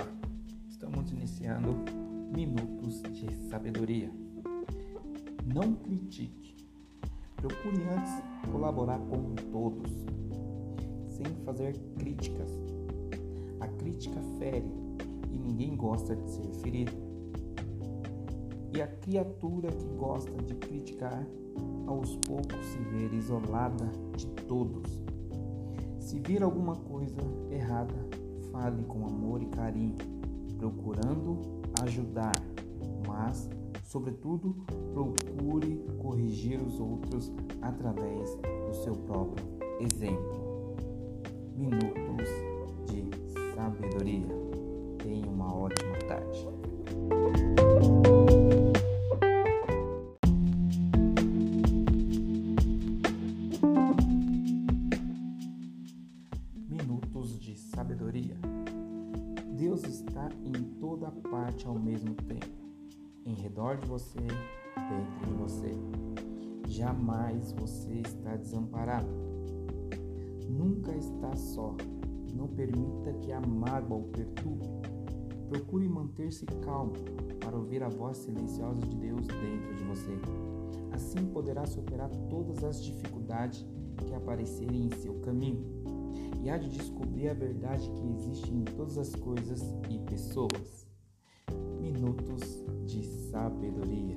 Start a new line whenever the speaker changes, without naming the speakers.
Olá, estamos iniciando Minutos de Sabedoria. Não critique, procure antes colaborar com todos, sem fazer críticas. A crítica fere e ninguém gosta de ser ferido. E a criatura que gosta de criticar, aos poucos se vê isolada de todos. Se vir alguma coisa errada, fale com amor e carinho, procurando ajudar, mas Sobretudo, procure corrigir os outros através do seu próprio exemplo. Minutos de sabedoria. Minutos de sabedoria. Deus está em toda parte ao mesmo tempo em redor de você, dentro de você. Jamais você está desamparado. Nunca está só. Não permita que a mágoa o perturbe. Procure manter-se calmo para ouvir a voz silenciosa de Deus dentro de você. Assim poderá superar todas as dificuldades que aparecerem em seu caminho e há de descobrir a verdade que existe em todas as coisas e pessoas. Minutos de sabedoria.